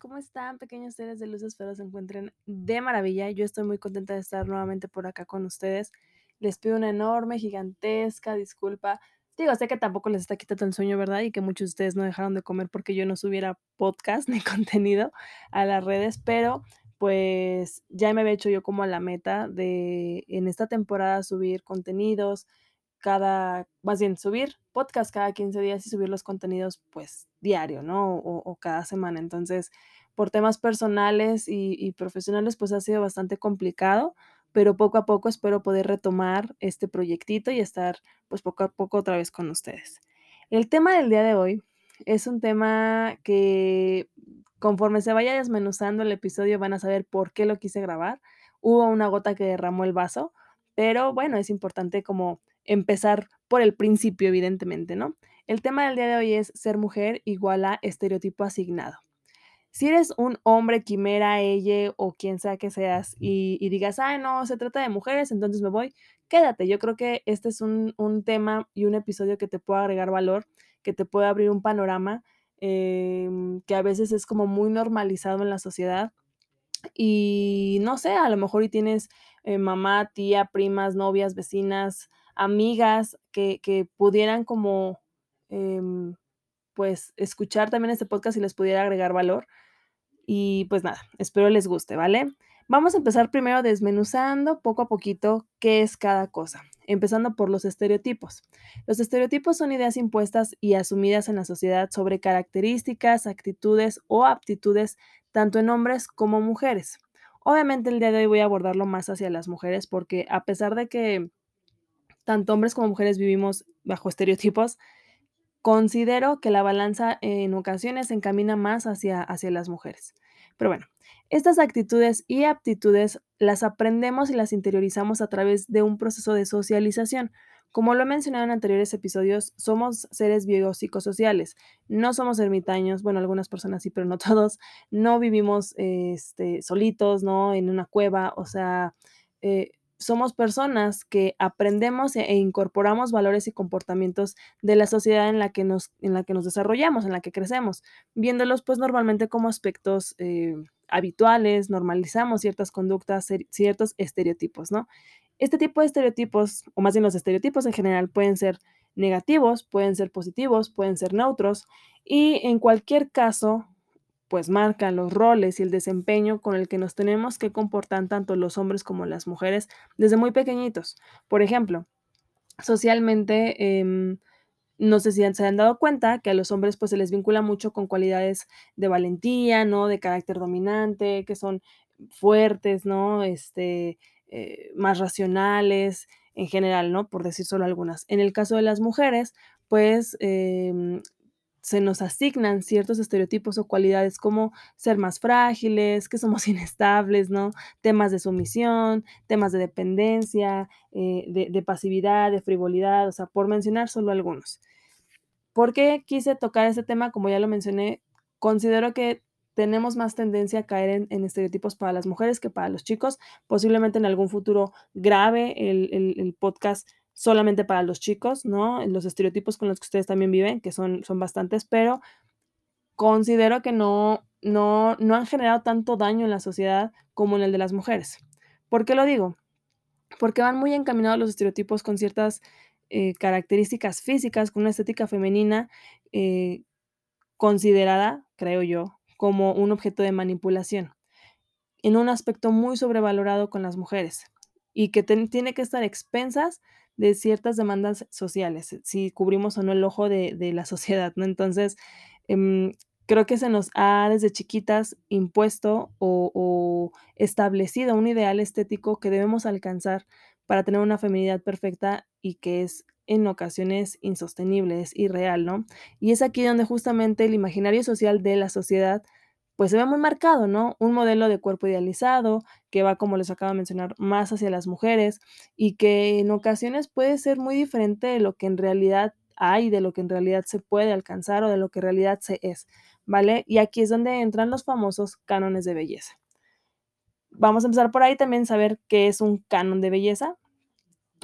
¿Cómo están pequeños seres de luz? Espero se encuentren de maravilla. Yo estoy muy contenta de estar nuevamente por acá con ustedes. Les pido una enorme, gigantesca disculpa. Digo, sé que tampoco les está quitando el sueño, ¿verdad? Y que muchos de ustedes no dejaron de comer porque yo no subiera podcast ni contenido a las redes, pero pues ya me había hecho yo como a la meta de en esta temporada subir contenidos cada, más bien subir podcast cada 15 días y subir los contenidos pues diario, ¿no? O, cada semana. Entonces, por temas personales y, y profesionales pues ha sido bastante complicado, pero poco a poco espero poder retomar este proyectito y estar pues poco a poco otra vez con ustedes. El tema del día de hoy es un tema que conforme se vaya desmenuzando el episodio van a saber por qué lo quise grabar. Hubo una gota que derramó el vaso, pero bueno, es importante como empezar por el principio, evidentemente, ¿no? El tema del día de hoy es ser mujer igual a estereotipo asignado. Si eres un hombre, quimera, ella o quien sea que seas y, y digas, ay, no, se trata de mujeres, entonces me voy, quédate. Yo creo que este es un, un tema y un episodio que te puede agregar valor, que te puede abrir un panorama em, que a veces es como muy normalizado en la sociedad. Y no sé, a lo mejor y tienes eh, mamá, tía, primas, novias, vecinas, amigas que, que pudieran como, em, pues, escuchar también este podcast y les pudiera agregar valor. Y pues nada, espero les guste, ¿vale? Vamos a empezar primero desmenuzando poco a poquito qué es cada cosa, empezando por los estereotipos. Los estereotipos son ideas impuestas y asumidas en la sociedad sobre características, actitudes o aptitudes tanto en hombres como mujeres. Obviamente el día de hoy voy a abordarlo más hacia las mujeres porque a pesar de que tanto hombres como mujeres vivimos bajo estereotipos, considero que la balanza en ocasiones se encamina más hacia, hacia las mujeres. Pero bueno, estas actitudes y aptitudes las aprendemos y las interiorizamos a través de un proceso de socialización. Como lo he mencionado en anteriores episodios, somos seres biopsicosociales. No somos ermitaños, bueno, algunas personas sí, pero no todos. No vivimos este, solitos, ¿no? En una cueva, o sea, eh, somos personas que aprendemos e, e incorporamos valores y comportamientos de la sociedad en la que nos, en la que nos desarrollamos, en la que crecemos, viéndolos pues normalmente como aspectos eh, habituales, normalizamos ciertas conductas, ciertos estereotipos, ¿no? Este tipo de estereotipos, o más bien los estereotipos en general, pueden ser negativos, pueden ser positivos, pueden ser neutros, y en cualquier caso, pues marcan los roles y el desempeño con el que nos tenemos que comportar tanto los hombres como las mujeres desde muy pequeñitos. Por ejemplo, socialmente, em, no sé si se han dado cuenta que a los hombres pues se les vincula mucho con cualidades de valentía, ¿no? De carácter dominante, que son fuertes, ¿no? Este, eh, más racionales en general, ¿no? Por decir solo algunas. En el caso de las mujeres, pues em, se nos asignan ciertos estereotipos o cualidades como ser más frágiles, que somos inestables, ¿no? Temas de sumisión, temas de dependencia, eh, de, de pasividad, de frivolidad, o sea, por mencionar solo algunos. ¿Por qué quise tocar ese tema? Como ya lo mencioné, considero que tenemos más tendencia a caer en, en estereotipos para las mujeres que para los chicos. Posiblemente en algún futuro grave el, el- el podcast solamente para los chicos, ¿no? Los estereotipos con los que ustedes también viven, que son, son bastantes, pero considero que no, no, no han generado tanto daño en la sociedad como en el de las mujeres. ¿Por qué lo digo? Porque van muy encaminados los estereotipos con ciertas eh, características físicas, con una estética femenina eh, considerada, creo yo, como un objeto de manipulación, en un aspecto muy sobrevalorado con las mujeres y que tiene que estar expensas de ciertas demandas sociales, si cubrimos o no el ojo de, de la sociedad, ¿no? Entonces, em, creo que se nos ha desde chiquitas impuesto o, o establecido un ideal estético que debemos alcanzar para tener una feminidad perfecta y que es en ocasiones insostenible, es irreal, ¿no? Y es aquí donde justamente el imaginario social de la sociedad pues se ve muy marcado, ¿no? Un modelo de cuerpo idealizado que va, como les acabo de mencionar, más hacia las mujeres y que en ocasiones puede ser muy diferente de lo que en realidad hay, de lo que en realidad se puede alcanzar o de lo que en realidad se es, ¿vale? Y aquí es donde entran los famosos cánones de belleza. Vamos a empezar por ahí también saber qué es un canon de belleza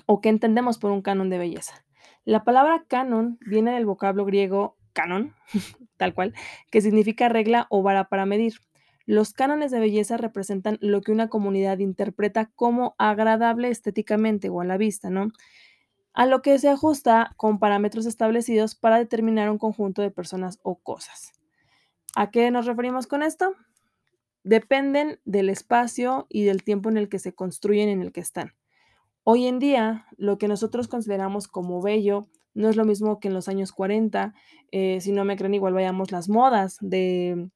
o qué entendemos por un canon de belleza. La palabra canon viene del vocablo griego canon, tal cual, que significa regla o vara para medir. Los cánones de belleza representan lo que una comunidad interpreta como agradable estéticamente o a la vista, ¿no? A lo que se ajusta con parámetros establecidos para determinar un conjunto de personas o cosas. ¿A qué nos referimos con esto? Dependen del espacio y del tiempo en el que se construyen, en el que están. Hoy en día, lo que nosotros consideramos como bello no es lo mismo que en los años 40. Eh, si no me creen, igual vayamos las modas de,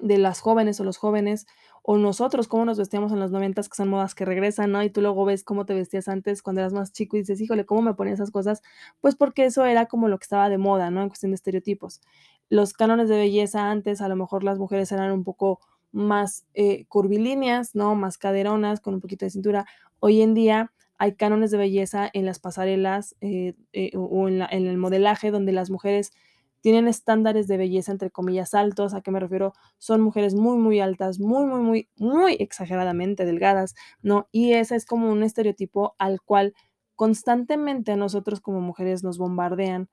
de las jóvenes o los jóvenes, o nosotros cómo nos vestíamos en los noventas, que son modas que regresan, ¿no? Y tú luego ves cómo te vestías antes cuando eras más chico y dices, híjole, ¿cómo me ponía esas cosas? Pues porque eso era como lo que estaba de moda, ¿no? En cuestión de estereotipos. Los cánones de belleza antes, a lo mejor las mujeres eran un poco más eh, curvilíneas, ¿no? Más caderonas, con un poquito de cintura. Hoy en día hay cánones de belleza en las pasarelas eh, eh, o en, la, en, el modelaje donde las mujeres tienen estándares de belleza entre comillas altos. ¿A qué me refiero? Son mujeres muy, muy altas, muy, muy, muy, muy exageradamente delgadas, ¿no? Y ese es como un estereotipo al cual constantemente a nosotros como mujeres nos bombardean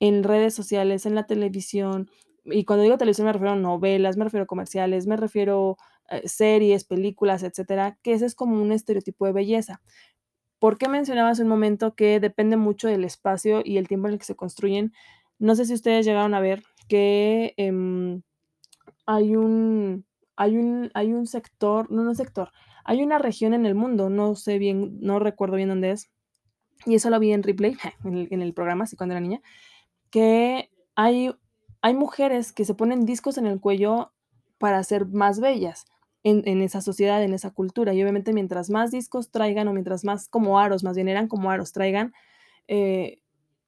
en redes sociales, en la televisión. Y cuando digo televisión me refiero a novelas, me refiero a comerciales, me refiero series, películas, etcétera, que ese es como un estereotipo de belleza. ¿Por qué mencionaba un momento que depende mucho del espacio y el tiempo en el que se construyen? No sé si ustedes llegaron a ver que eh, hay, un, hay, un, hay un sector, no, no sector, hay una región en el mundo, no sé bien, no recuerdo bien dónde es, y eso lo vi en replay, en el, en el programa, así cuando era niña, que hay, hay mujeres que se ponen discos en el cuello para ser más bellas en, esa sociedad, en esa cultura. Y obviamente mientras más discos traigan o mientras más como aros, más bien eran como aros traigan, eh,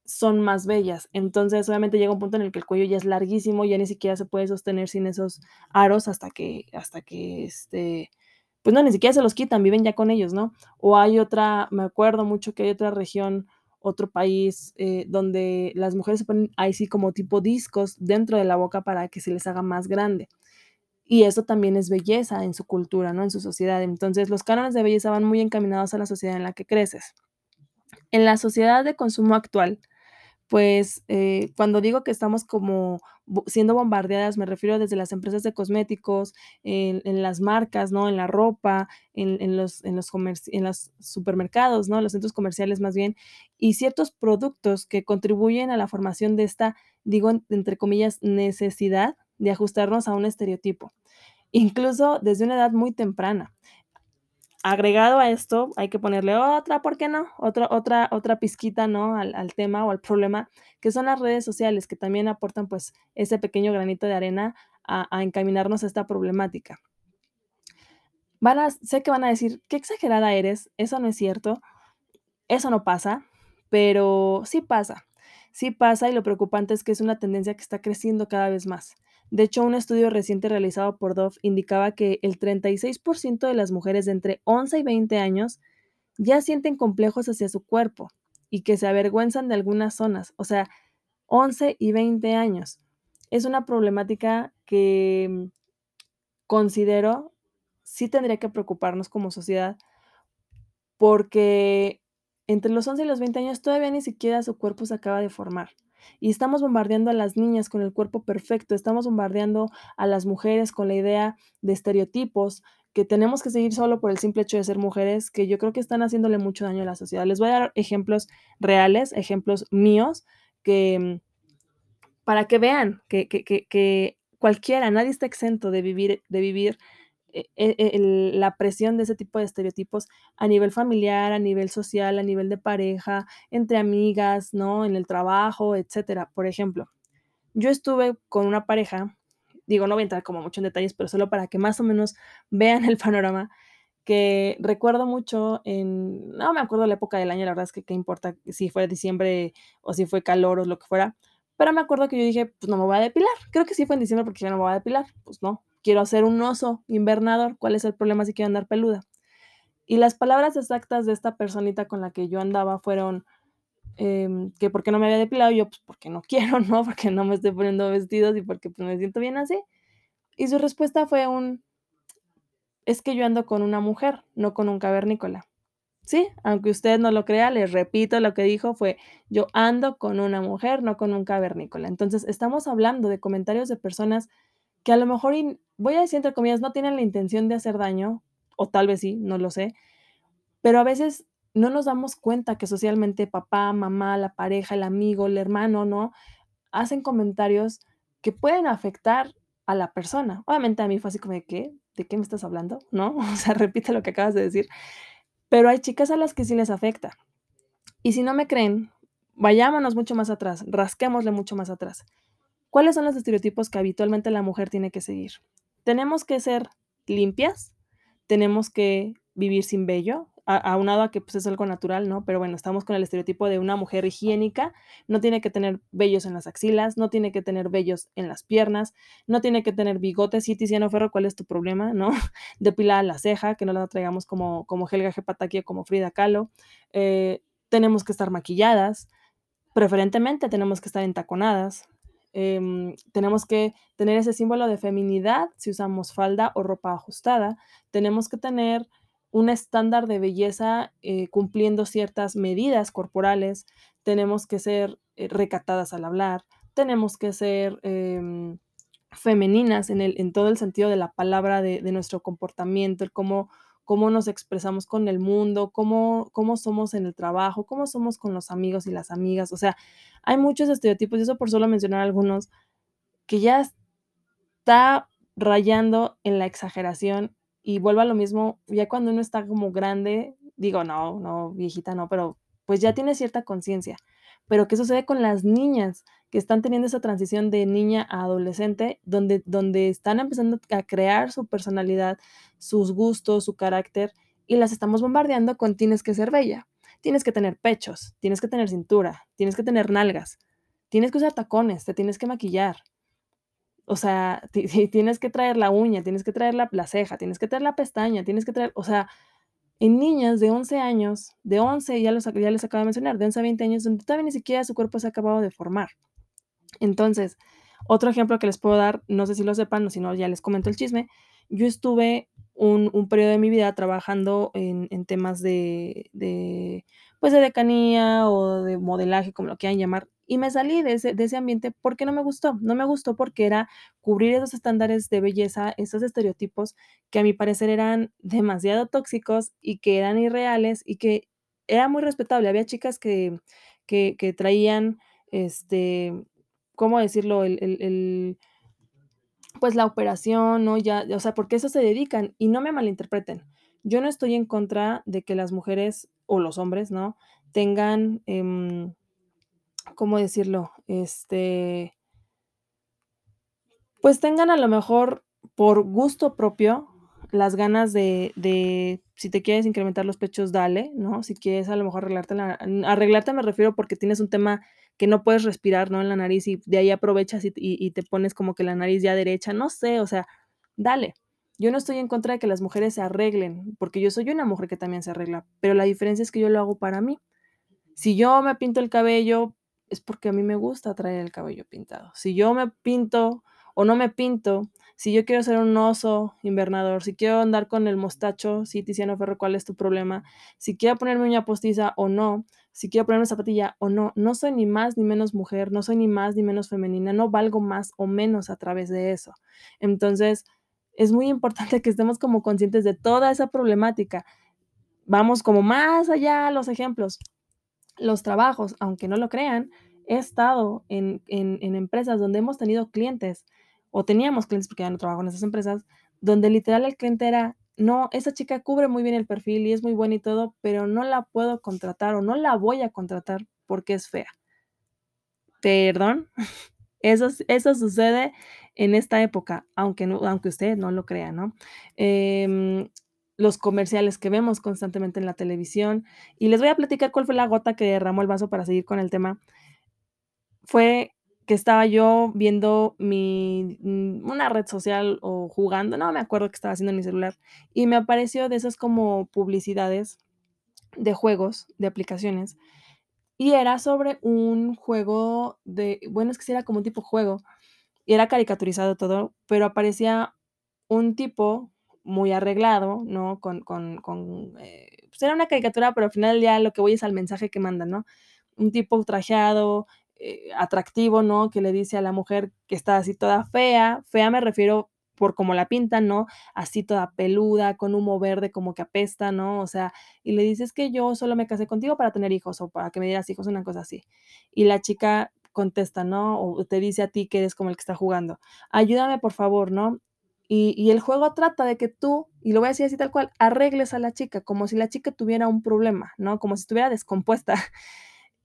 son más bellas. Entonces obviamente llega un punto en el que el cuello ya es larguísimo, ya ni siquiera se puede sostener sin esos aros hasta que, hasta que este, pues no, ni siquiera se los quitan, viven ya con ellos, ¿no? O hay otra, me acuerdo mucho que hay otra región otro país eh, donde las mujeres se ponen ahí sí como tipo discos dentro de la boca para que se les haga más grande. Y eso también es belleza en su cultura, ¿no? En su sociedad. Entonces, los cánones de belleza van muy encaminados a la sociedad en la que creces. En la sociedad de consumo actual, pues eh, cuando digo que estamos como siendo bombardeadas, me refiero desde las empresas de cosméticos, en, las marcas, ¿no? En la ropa, en, en los, en, los en los supermercados, ¿no? Los centros comerciales más bien, y ciertos productos que contribuyen a la formación de esta, digo, entre comillas, necesidad de ajustarnos a un estereotipo, incluso desde una edad muy temprana agregado a esto, hay que ponerle otra, ¿por qué no? Otra, otra, otra pizquita, ¿no? Al, tema o al problema, que son las redes sociales, que también aportan pues ese pequeño granito de arena a, a encaminarnos a esta problemática. Van a, sé que van a decir, qué exagerada eres, eso no es cierto, eso no pasa, pero sí pasa, sí pasa y lo preocupante es que es una tendencia que está creciendo cada vez más. De hecho, un estudio reciente realizado por Dove indicaba que el 36% de las mujeres de entre 11 y 20 años ya sienten complejos hacia su cuerpo y que se avergüenzan de algunas zonas. O sea, 11 y 20 años. Es una problemática que mm, considero sí tendría que preocuparnos como sociedad porque entre los 11 y los 20 años todavía ni siquiera su cuerpo se acaba de formar. Y estamos bombardeando a las niñas con el cuerpo perfecto, estamos bombardeando a las mujeres con la idea de estereotipos que tenemos que seguir solo por el simple hecho de ser mujeres, que yo creo que están haciéndole mucho daño a la sociedad. Les voy a dar ejemplos reales, ejemplos míos, que para que vean que, que, que, que cualquiera, nadie está exento de vivir, de vivir el, la presión de ese tipo de estereotipos a nivel familiar, a nivel social, a nivel de pareja, entre amigas, ¿no? En el trabajo, etcétera. Por ejemplo, yo estuve con una pareja, digo, no voy a entrar como mucho en detalles, pero solo para que más o menos vean el panorama, que recuerdo mucho en, no me acuerdo la época del año, la verdad es que qué importa si fue diciembre o si fue calor o lo que fuera, Pero me acuerdo que yo dije: "Pues no me voy a depilar". Creo que sí fue en diciembre porque ya no me voy a depilar. Pues no, quiero ser un oso invernador, ¿cuál es el problema si quiero andar peluda? Y las palabras exactas de esta personita con la que yo andaba fueron, em, que por qué no me había depilado, yo, pues porque no quiero, ¿no? Porque no me estoy poniendo vestidos y porque, pues, me siento bien así. Y su respuesta fue un es que yo ando con una mujer, no con un cavernícola. Sí, aunque usted no lo crea, les repito, lo que dijo fue: "Yo ando con una mujer, no con un cavernícola". Entonces, estamos hablando de comentarios de personas que a lo mejor voy a decir entre comillas, no tienen la intención de hacer daño, o tal vez sí, no lo sé, pero a veces no nos damos cuenta que socialmente papá, mamá, la pareja, el amigo, el hermano, ¿no? Hacen comentarios que pueden afectar a la persona. Obviamente, a mí fue así como de: "¿Qué? ¿De qué me estás hablando?", ¿no? O sea, repite lo que acabas de decir. Pero hay chicas a las que sí les afecta. Y si no me creen, vayámonos mucho más atrás, rasquémosle mucho más atrás. ¿Cuáles son los estereotipos que habitualmente la mujer tiene que seguir? Tenemos que ser limpias, tenemos que vivir sin vello, aunado a que, pues, es algo natural, ¿no? Pero bueno, estamos con el estereotipo de una mujer higiénica, no tiene que tener vellos en las axilas, no tiene que tener vellos en las piernas, no tiene que tener bigotes. Sí, Tiziano Ferro, ¿cuál es tu problema, no? Depilada la ceja, que no la traigamos como como Helga G. Pataki o como Frida Kahlo. Eh, tenemos que estar maquilladas, preferentemente tenemos que estar entaconadas, em, tenemos que tener ese símbolo de feminidad si usamos falda o ropa ajustada, tenemos que tener un estándar de belleza, eh, cumpliendo ciertas medidas corporales, tenemos que ser, eh, recatadas al hablar, tenemos que ser, em, femeninas en el en todo el sentido de la palabra, de de nuestro comportamiento, el cómo cómo nos expresamos con el mundo, cómo cómo somos en el trabajo, cómo somos con los amigos y las amigas. O sea, hay muchos estereotipos, y eso por solo mencionar algunos, que ya está rayando en la exageración, y vuelvo a lo mismo, ya cuando uno está como grande, digo, no, no, viejita no, pero, pues, ya tiene cierta conciencia. Pero, ¿qué sucede con las niñas que están teniendo esa transición de niña a adolescente, donde donde están empezando a crear su personalidad, sus gustos, su carácter, y las estamos bombardeando con tienes que ser bella, tienes que tener pechos, tienes que tener cintura, tienes que tener nalgas, tienes que usar tacones, te tienes que maquillar? O sea, ti ti tienes que traer la uña, tienes que traer la la ceja, tienes que traer la pestaña, tienes que traer o sea, en niñas de 11 años, de 11, ya los ya les acabo de mencionar, de 11 a 20 años, donde todavía ni siquiera su cuerpo se ha acabado de formar. Entonces, otro ejemplo que les puedo dar, no sé si lo sepan, o si no, ya les comento el chisme. Yo estuve un un período de mi vida trabajando en en temas de de, pues, de decanía o de modelaje, como lo quieran llamar, y me salí de ese de ese ambiente porque no me gustó. No me gustó porque era cubrir esos estándares de belleza, esos estereotipos que a mi parecer eran demasiado tóxicos y que eran irreales y que era muy respetable. Había chicas que que que traían, este, ¿cómo decirlo? El el pues, la operación, ¿no? Ya, o sea, porque eso se dedican, y no me malinterpreten. Yo no estoy en contra de que las mujeres o los hombres, ¿no? Tengan, em, ¿cómo decirlo? Este pues, tengan a lo mejor, por gusto propio, las ganas de de si te quieres incrementar los pechos, dale, ¿no? Si quieres a lo mejor arreglarte la arreglarte me refiero porque tienes un tema que no puedes respirar, ¿no? En la nariz y de ahí aprovechas y y y te pones como que la nariz ya derecha, no sé, o sea, dale. Yo no estoy en contra de que las mujeres se arreglen, porque yo soy una mujer que también se arregla, pero la diferencia es que yo lo hago para mí. Si yo me pinto el cabello, es porque a mí me gusta traer el cabello pintado. Si yo me pinto o no me pinto, si yo quiero ser un oso invernador, si quiero andar con el mostacho, sí, Tiziano Ferro, ¿cuál es tu problema? Si quiero ponerme uña postiza o no, si quiero ponerme zapatilla o no, no soy ni más ni menos mujer, no soy ni más ni menos femenina, no valgo más o menos a través de eso. Entonces, es muy importante que estemos como conscientes de toda esa problemática. Vamos como más allá a los ejemplos. Los trabajos, aunque no lo crean, he estado en en empresas donde hemos tenido clientes, o teníamos clientes, porque ya no trabajo en esas empresas, donde literal el cliente era: "No, esa chica cubre muy bien el perfil y es muy buena y todo, pero no la puedo contratar o no la voy a contratar porque es fea". ¿Perdón? Eso eso sucede en esta época, aunque no aunque usted no lo crea, ¿no? Em, los comerciales que vemos constantemente en la televisión, y les voy a platicar cuál fue la gota que derramó el vaso para seguir con el tema. Fue que estaba yo viendo mi mm, una red social o jugando, no me acuerdo qué estaba haciendo en mi celular, y me apareció de esas como publicidades de juegos, de aplicaciones, y era sobre un juego de bueno, es que sí era como un tipo juego, y era caricaturizado todo, pero aparecía un tipo muy arreglado, ¿no? Con con con, eh, pues era una caricatura, pero al final día lo que voy es al mensaje que manda, ¿no? Un tipo trajeado, eh, atractivo, ¿no? Que le dice a la mujer que está así toda fea, fea me refiero por cómo la pintan, ¿no? Así toda peluda, con humo verde como que apesta, ¿no? O sea, y le dice: "Es que yo solo me casé contigo para tener hijos o para que me dieras hijos", una cosa así. Y la chica contesta, ¿no? O te dice a ti que eres como el que está jugando: "Ayúdame, por favor", ¿no? Y el juego trata de que tú, y lo voy a decir así tal cual, arregles a la chica, como si la chica tuviera un problema, ¿no? Como si estuviera descompuesta.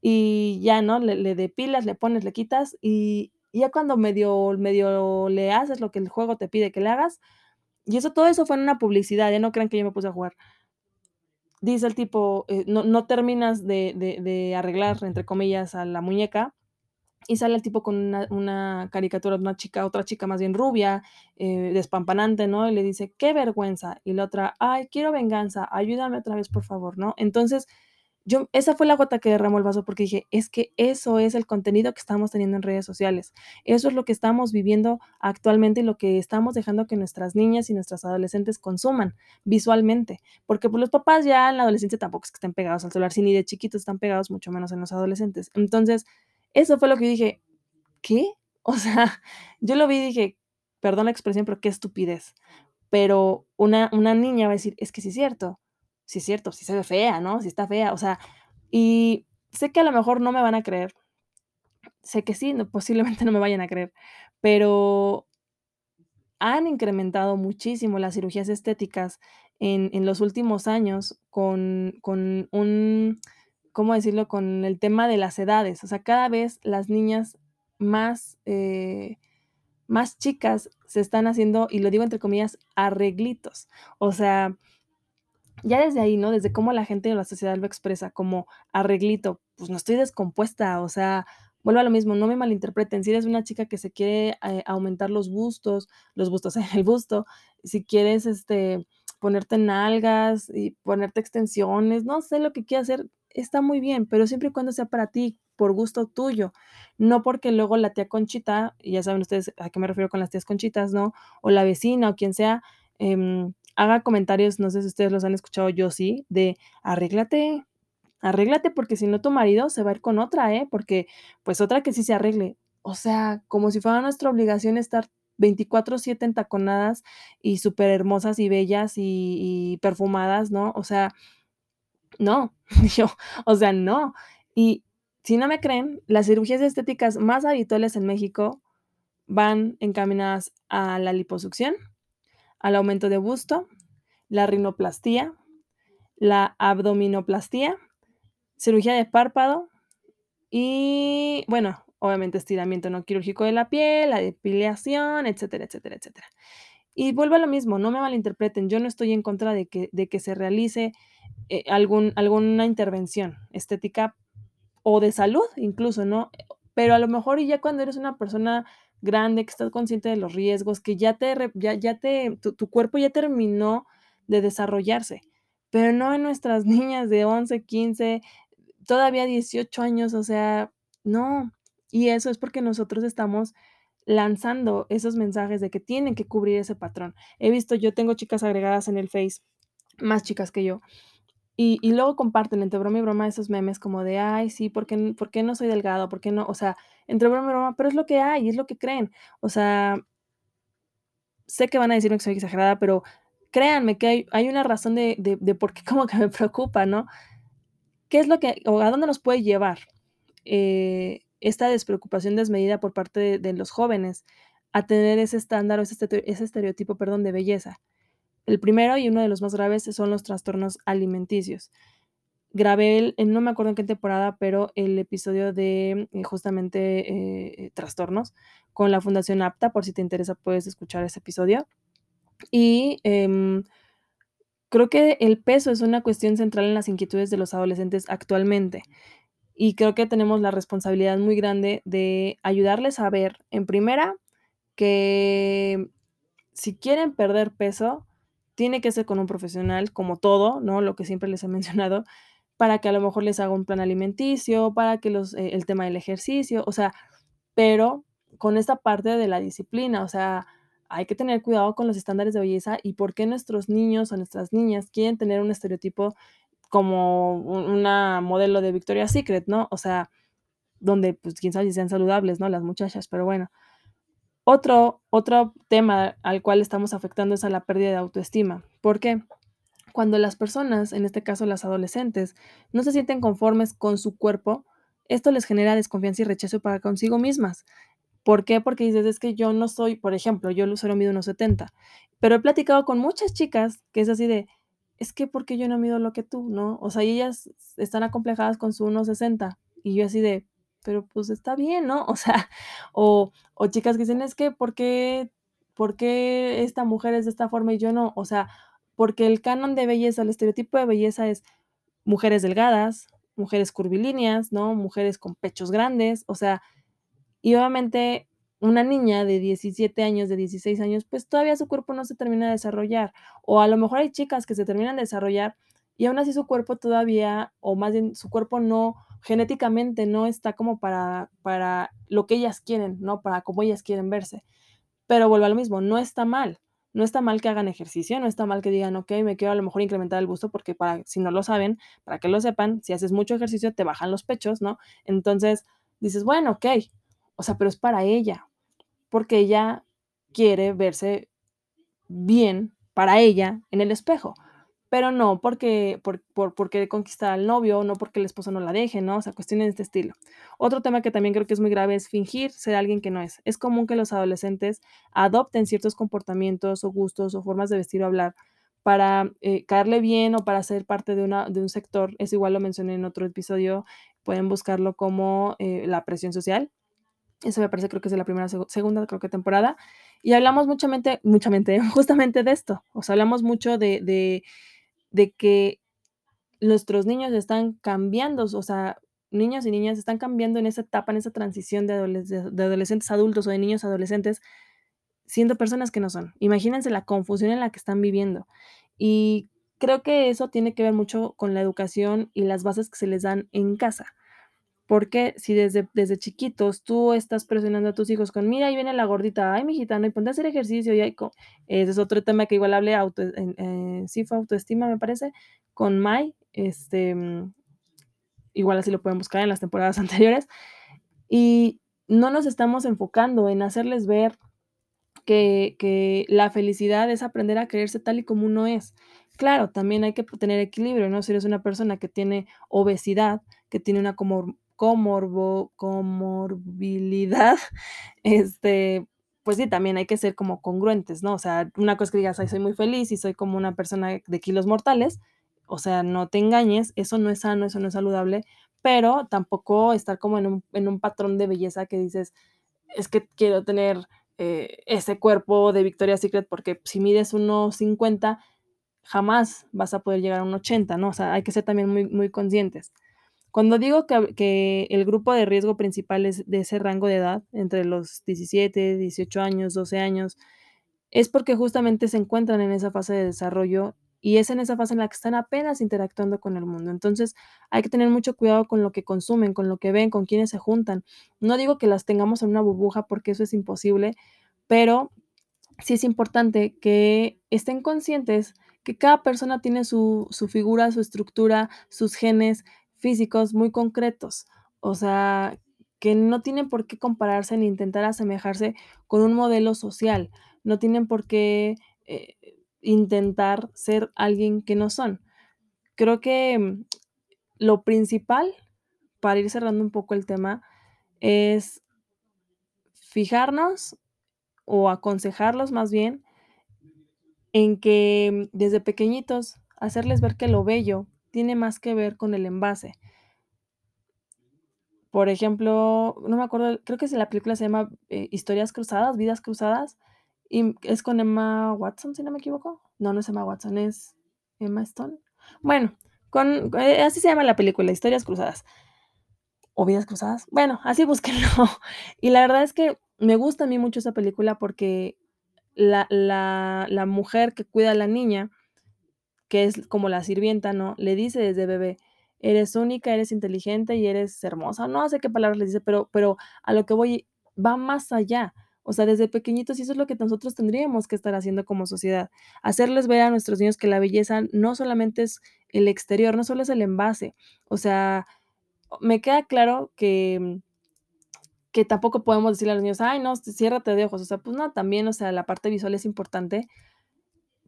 Y ya, ¿no? Le le depilas, le pones, le quitas, y ya cuando medio medio le haces lo que el juego te pide que le hagas, y eso todo eso fue en una publicidad, ¿eh? No crean que yo me puse a jugar. Dice el tipo, eh, no no terminas de de "arreglar", entre comillas, a la muñeca, y sale el tipo con una caricatura de una chica, otra chica más bien rubia, eh, despampanante, ¿no? Y le dice: "Qué vergüenza". Y la otra: "Ay, quiero venganza, ayúdame otra vez, por favor", ¿no? Entonces, yo esa fue la gota que derramó el vaso, porque dije: "Es que eso es el contenido que estamos teniendo en redes sociales. Eso es lo que estamos viviendo actualmente y lo que estamos dejando que nuestras niñas y nuestras adolescentes consuman visualmente". Porque, pues, los papás ya en la adolescencia tampoco es que estén pegados al celular, si ni de chiquitos están pegados, mucho menos en los adolescentes. Entonces, eso fue lo que dije: "¿Qué?". O sea, yo lo vi y dije, perdón la expresión, pero qué estupidez. Pero una una niña va a decir: "Es que sí es cierto, sí es cierto, sí se ve fea, ¿no? Sí está fea". O sea, y sé que a lo mejor no me van a creer. Sé que sí, no, posiblemente no me vayan a creer, pero han incrementado muchísimo las cirugías estéticas en en los últimos años con con un, ¿cómo decirlo? Con el tema de las edades. O sea, cada vez las niñas más, eh, más chicas se están haciendo, y lo digo entre comillas, "arreglitos". O sea, ya desde ahí, ¿no? Desde cómo la gente de la sociedad lo expresa como arreglito, pues no estoy descompuesta, o sea, vuelvo a lo mismo, no me malinterpreten, si eres una chica que se quiere, eh, aumentar los bustos los bustos, el busto, si quieres, este, ponerte nalgas y ponerte extensiones, no sé, lo que quieras hacer, está muy bien, pero siempre y cuando sea para ti, por gusto tuyo, no porque luego la tía Conchita, y ya saben ustedes a qué me refiero con las tías Conchitas, ¿no? O la vecina o quien sea, em, haga comentarios, no sé si ustedes los han escuchado, yo sí, de: "Arréglate, arréglate, porque si no tu marido se va a ir con otra, ¿eh? Porque, pues, otra que sí se arregle". O sea, como si fuera nuestra obligación estar 24/7 entaconadas y superhermosas y bellas y y perfumadas, ¿no? O sea, no, yo, o sea, no. Y si no me creen, las cirugías estéticas más habituales en México van encaminadas a la liposucción, al aumento de busto, la rinoplastia, la abdominoplastía, cirugía de párpado y, bueno, obviamente estiramiento no quirúrgico de la piel, la depilación, etcétera, etcétera, etcétera. Y vuelvo a lo mismo, no me malinterpreten, yo no estoy en contra de que de que se realice, eh, algún alguna intervención estética o de salud, incluso, ¿no? Pero a lo mejor y ya cuando eres una persona grande, que estás consciente de los riesgos, que ya te ya ya te tu tu cuerpo ya terminó de desarrollarse, pero no en nuestras niñas de 11, 15, todavía 18 años, o sea, no. Y eso es porque nosotros estamos lanzando esos mensajes de que tienen que cubrir ese patrón. He visto, yo tengo chicas agregadas en el Face, más chicas que yo, y luego comparten entre broma y broma esos memes como de: "Ay, sí, ¿por qué no soy delgado? ¿Por qué no?". O sea, entre broma y broma, pero es lo que hay, es lo que creen. O sea sé que van a decirme que soy exagerada, pero créanme que hay hay una razón de de de por qué como que me preocupa, ¿no? ¿Qué es lo que o a dónde nos puede llevar, eh, esta despreocupación desmedida por parte de de los jóvenes a tener ese estándar o ese ese estereotipo, perdón, de belleza? El primero, y uno de los más graves, son los trastornos alimenticios. Grabé el en no me acuerdo en qué temporada, pero el episodio de, eh, justamente, eh, trastornos con la Fundación APTA, por si te interesa, puedes escuchar ese episodio. Y, em, creo que el peso es una cuestión central en las inquietudes de los adolescentes actualmente. y creo que tenemos la responsabilidad muy grande de ayudarles a ver, en primera, que si quieren perder peso, tiene que ser con un profesional, como todo, ¿no? Lo que siempre les he mencionado, para que a lo mejor les haga un plan alimenticio, para que los eh, el tema del ejercicio, o sea, pero con esta parte de la disciplina, o sea, hay que tener cuidado con los estándares de belleza y por qué nuestros niños o nuestras niñas quieren tener un estereotipo como un una modelo de Victoria's Secret, ¿no? O sea, donde, pues, quién sabe si sean saludables, ¿no? Las muchachas, pero bueno. Otro otro tema al cual estamos afectando es a la pérdida de autoestima, ¿por qué? Cuando las personas, en este caso las adolescentes, no se sienten conformes con su cuerpo, esto les genera desconfianza y rechazo para consigo mismas, ¿por qué? Porque dices: "Es que yo no soy", por ejemplo, yo Lucero mido 1.70, pero he platicado con muchas chicas que es así de: "Es que, ¿por qué yo no mido lo que tú?", ¿no? O sea, ellas están acomplejadas con su 1.60, y yo así de: "Pero, pues, está bien", ¿no? O sea, o o chicas que dicen: "Es que, ¿por qué por qué esta mujer es de esta forma y yo no?". O sea, porque el canon de belleza, el estereotipo de belleza es mujeres delgadas, mujeres curvilíneas, ¿no? Mujeres con pechos grandes, o sea, y obviamente una niña de 17 años, de 16 años, pues, todavía su cuerpo no se termina de desarrollar, o a lo mejor hay chicas que se terminan de desarrollar y aún así su cuerpo todavía, o más bien su cuerpo no genéticamente no está como para para lo que ellas quieren, ¿no? Para cómo ellas quieren verse. Pero vuelvo a lo mismo, no está mal, no está mal que hagan ejercicio, no está mal que digan: "Okey, me quiero a lo mejor incrementar el busto", porque para si no lo saben, para que lo sepan, si haces mucho ejercicio, te bajan los pechos, ¿no? Entonces, dices: "Bueno, okey", o sea, pero es para ella, porque ella quiere verse bien para ella en el espejo, pero no porque por por por querer conquistar al novio, no porque el esposo no la deje, ¿no? O sea, cuestiones de este estilo. Otro tema que también creo que es muy grave es fingir ser alguien que no es. Es común que los adolescentes adopten ciertos comportamientos, o gustos, o formas de vestir o hablar para, eh, caerle bien o para ser parte de una de un sector, eso igual lo mencioné en otro episodio, pueden buscarlo como, eh, la presión social. Eso me parece, creo que es de la primera, segu segunda, creo que temporada, y hablamos muchamente muchamente, justamente de esto, o sea, hablamos mucho de de que nuestros niños están cambiando, o sea, niños y niñas están cambiando en esa etapa, en esa transición de de adolescentes a adultos, o de niños adolescentes, siendo personas que no son. Imagínense la confusión en la que están viviendo. Y creo que eso tiene que ver mucho con la educación y las bases que se les dan en casa, porque si desde desde chiquitos tú estás presionando a tus hijos con: "Mira, ahí viene la gordita, ay, mijita, no, y ponte a hacer ejercicio", y ahí ese es otro tema que igual hablé auto en eh, sí fue autoestima, me parece, con Mai, este, mm, igual así lo pueden buscar en las temporadas anteriores, y no nos estamos enfocando en hacerles ver que que la felicidad es aprender a quererse tal y como uno es. Claro, también hay que tener equilibrio, ¿no? Si eres una persona que tiene obesidad, que tiene una comor comorbo comorbilidad, este, pues sí, también hay que ser como congruentes, ¿no? O sea, una cosa es que digas: "Ay, soy muy feliz y soy como una persona de kilos mortales", o sea, no te engañes, eso no es sano, eso no es saludable, pero tampoco estar como en un en un patrón de belleza que dices: "Es que quiero tener, eh, ese cuerpo de Victoria's Secret", porque si mides 1.50, jamás vas a poder llegar a 1.80, ¿no? O sea, hay que ser también muy muy conscientes. Cuando digo que el grupo de riesgo principal es de ese rango de edad, entre los 17, 18 años, 12 años, es porque justamente se encuentran en esa fase de desarrollo, y es en esa fase en la que están apenas interactuando con el mundo. Entonces, hay que tener mucho cuidado con lo que consumen, con lo que ven, con quiénes se juntan. No digo que las tengamos en una burbuja, porque eso es imposible, pero sí es importante que estén conscientes que cada persona tiene su su figura, su estructura, sus genes físicos muy concretos. O sea, que no tienen por qué compararse ni intentar asemejarse con un modelo social. No tienen por qué, eh, intentar ser alguien que no son. Creo que, mm, lo principal, para ir cerrando un poco el tema, es fijarnos, o aconsejarlos más bien en que desde pequeñitos hacerles ver que lo bello tiene más que ver con el envase. Por ejemplo, no me acuerdo, creo que si la película se llama, eh, Historias cruzadas, Vidas cruzadas, y es con Emma Watson, si no me equivoco. No, no es Emma Watson, es Emma Stone. Bueno, eh, así se llama la película, Historias cruzadas. ¿O Vidas cruzadas? Bueno, así búsquenlo. Y la verdad es que me gusta a mí mucho esa película porque la la la mujer que cuida a la niña, que es como la sirvienta, ¿no? Le dice desde bebé: "Eres única, eres inteligente y eres hermosa". No sé qué palabras le dice, pero pero a lo que voy, va más allá. O sea, desde pequeñitos, y eso es lo que nosotros tendríamos que estar haciendo como sociedad. Hacerles ver a nuestros niños que la belleza no solamente es el exterior, no solo es el envase. O sea, me queda claro que que tampoco podemos decirle a los niños: "Ay, no, ciérrate de ojos". O sea, pues no, también, o sea, la parte visual es importante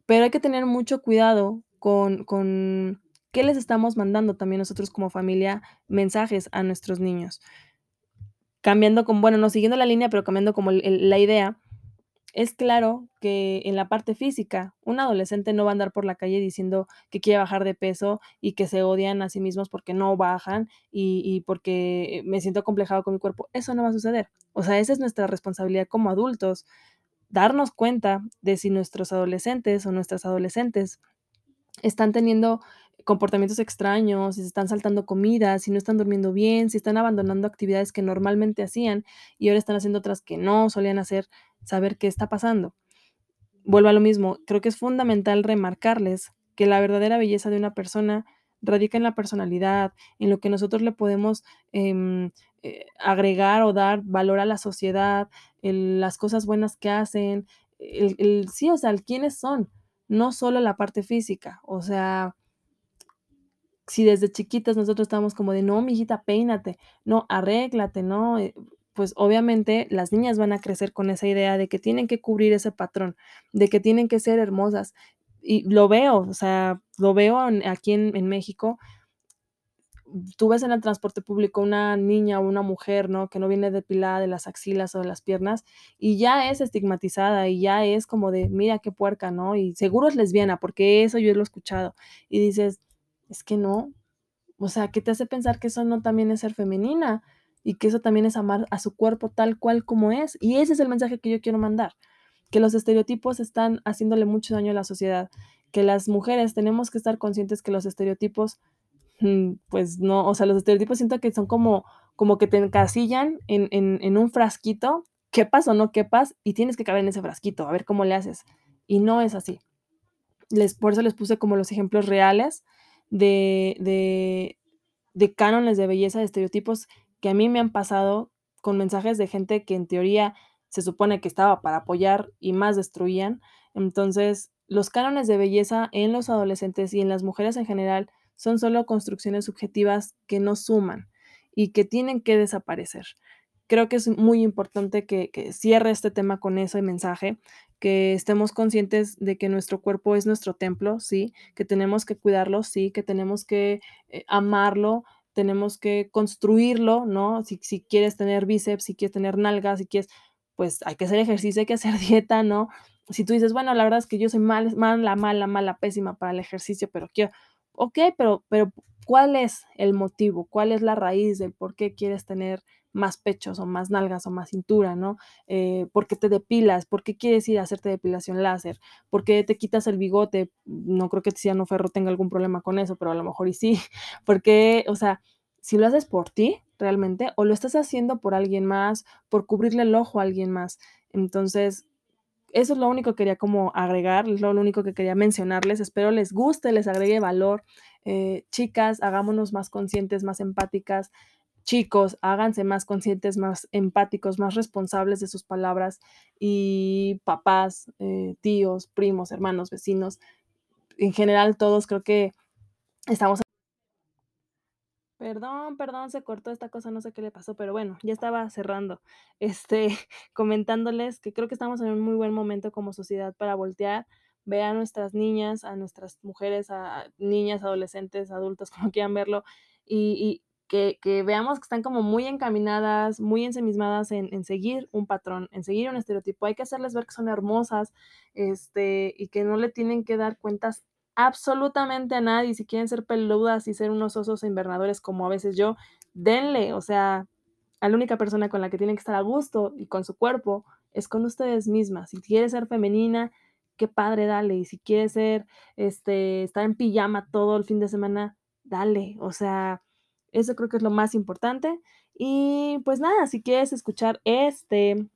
pero hay que tener mucho cuidado con qué les estamos mandando también nosotros como familia, mensajes a nuestros niños. Cambiando con bueno, no siguiendo la línea, pero cambiando como la idea, es claro que en la parte física, un adolescente no va a andar por la calle diciendo que quiere bajar de peso y que se odian a sí mismos porque no bajan y y porque me siento acomplejado con mi cuerpo. Eso no va a suceder. O sea, esa es nuestra responsabilidad como adultos, darnos cuenta de si nuestros adolescentes o nuestras adolescentes están teniendo comportamientos extraños, si se están saltando comidas, si no están durmiendo bien, si están abandonando actividades que normalmente hacían y ahora están haciendo otras que no solían hacer, saber qué está pasando. Vuelvo a lo mismo, creo que es fundamental remarcarles que la verdadera belleza de una persona radica en la personalidad, en lo que nosotros le podemos, em, eh, agregar o dar valor a la sociedad, en las cosas buenas que hacen, el el sí, o sea, el quiénes son, no solo la parte física. O sea si desde chiquitos nosotros estábamos como de: "No, mijita, peínate, no, arréglate", ¿no? Eh, pues, obviamente, las niñas van a crecer con esa idea de que tienen que cubrir ese patrón, de que tienen que ser hermosas. Y lo veo, o sea, lo veo aquí en México. Tú ves en el transporte público una niña o una mujer, ¿no? Que no viene depilada de las axilas o de las piernas, y ya es estigmatizada, y ya es como de: "Mira qué puerca", ¿no? Y seguro es lesbiana, porque eso yo lo he escuchado. Y dices: "Es que no". O sea, ¿qué te hace pensar que eso no también es ser femenina? Y que eso también es amar a su cuerpo tal cual como es. Y ese es el mensaje que yo quiero mandar, que los estereotipos están haciéndole mucho daño a la sociedad, que las mujeres tenemos que estar conscientes que los estereotipos, pues no, o sea, los estereotipos siento que son como como que te encasillan en en en un frasquito, quepas o no quepas, y tienes que caber en ese frasquito, a ver cómo le haces. Y no es así. Les por eso les puse como los ejemplos reales de de de cánones de belleza, de estereotipos que a mí me han pasado con mensajes de gente que en teoría se supone que estaba para apoyar y más destruían. Entonces, los cánones de belleza en los adolescentes y en las mujeres en general son solo construcciones subjetivas que no suman y que tienen que desaparecer. Creo que es muy importante que que cierre este tema con ese mensaje, que estemos conscientes de que nuestro cuerpo es nuestro templo, sí, que tenemos que cuidarlo, sí, que tenemos que, eh, amarlo, tenemos que construirlo, ¿no? Si si quieres tener bíceps, si quieres tener nalgas, si quieres, pues hay que hacer ejercicio, hay que hacer dieta, ¿no? Si tú dices: "Bueno, la verdad es que yo soy mal mala, mala, mala, pésima para el ejercicio, pero quiero". Okey, pero pero, ¿cuál es el motivo? ¿Cuál es la raíz del por qué quieres tener más pechos, o más nalgas, o más cintura, no? Eh, ¿por qué te depilas? ¿Por qué quieres ir a hacerte depilación láser? ¿Por qué te quitas el bigote? No creo que Tiziano Ferro tenga algún problema con eso, pero a lo mejor y sí. ¿Por qué? O sea, si lo haces por ti, realmente, o lo estás haciendo por alguien más, por cubrirle el ojo a alguien más. Entonces, eso es lo único que quería como agregar, es lo único que quería mencionarles. Espero les guste, les agregue valor. Eh, chicas, hagámonos más conscientes, más empáticas. Chicos, háganse más conscientes, más empáticos, más responsables de sus palabras. Y papás, eh, tíos, primos, hermanos, vecinos, en general, todos creo que estamos Perdón, perdón, se cortó esta cosa, no sé qué le pasó, pero bueno, ya estaba cerrando, este, comentándoles que creo que estamos en un muy buen momento como sociedad para voltear, ver a nuestras niñas, a nuestras mujeres, a niñas, adolescentes, adultos, como quieran verlo, y y que que veamos que están como muy encaminadas, muy ensimismadas en en seguir un patrón, en seguir un estereotipo. Hay que hacerles ver que son hermosas, este, y que no le tienen que dar cuentas absolutamente a nadie. Si quieren ser peludas y ser unos osos invernadores como a veces yo, denle, o sea, a la única persona con la que tienen que estar a gusto y con su cuerpo es con ustedes mismas. Si quieres ser femenina, qué padre, dale. Y si quieres ser, este, estar en pijama todo el fin de semana, dale. O sea, Eso creo que es lo más importante. Y pues nada, si quieres escuchar este,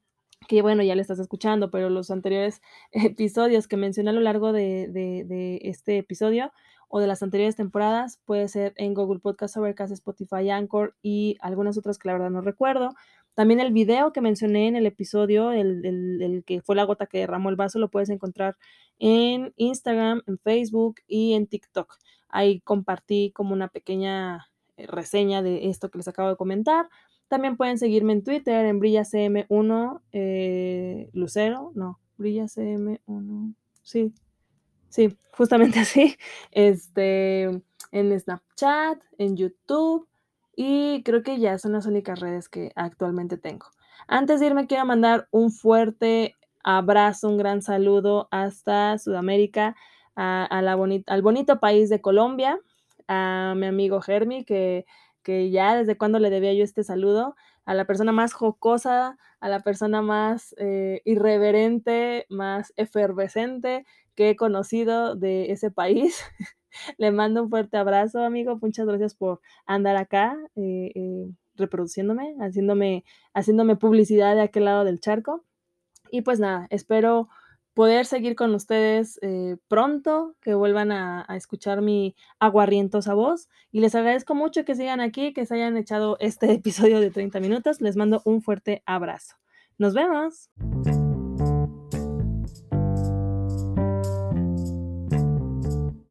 que bueno, ya le estás escuchando, pero los anteriores episodios que mencioné a lo largo de, de, este episodio o de las anteriores temporadas, puede ser en Google Podcast, Overcast, Spotify, Anchor y algunas otras que la verdad no recuerdo. También el video que mencioné en el episodio, el, el, el, que fue la gota que derramó el vaso, lo puedes encontrar en Instagram, en Facebook y en TikTok. Ahí compartí como una pequeña eh, reseña de esto que les acabo de comentar. También pueden seguirme en Twitter, en BrillaCM1 eh, Lucero, no, BrillaCM1, sí, sí, justamente así. Este, en Snapchat, en YouTube y creo que ya son las únicas redes que actualmente tengo. Antes de irme, quiero mandar un fuerte abrazo, un gran saludo hasta Sudamérica, a, la al bonito país de Colombia, a mi amigo Germi, que, que ya desde cuando le debía yo este saludo, a la persona más jocosa, a la persona más eh, irreverente, más efervescente que he conocido de ese país. Le mando un fuerte abrazo, amigo. Muchas gracias por andar acá eh, eh, reproduciéndome, haciéndome, haciéndome publicidad de aquel lado del charco. Y pues nada, espero poder seguir con ustedes eh, pronto, que vuelvan a, a, escuchar mi aguarrientosa voz. Y les agradezco mucho que sigan aquí, que se hayan echado este episodio de 30 minutos. Les mando un fuerte abrazo. Nos vemos.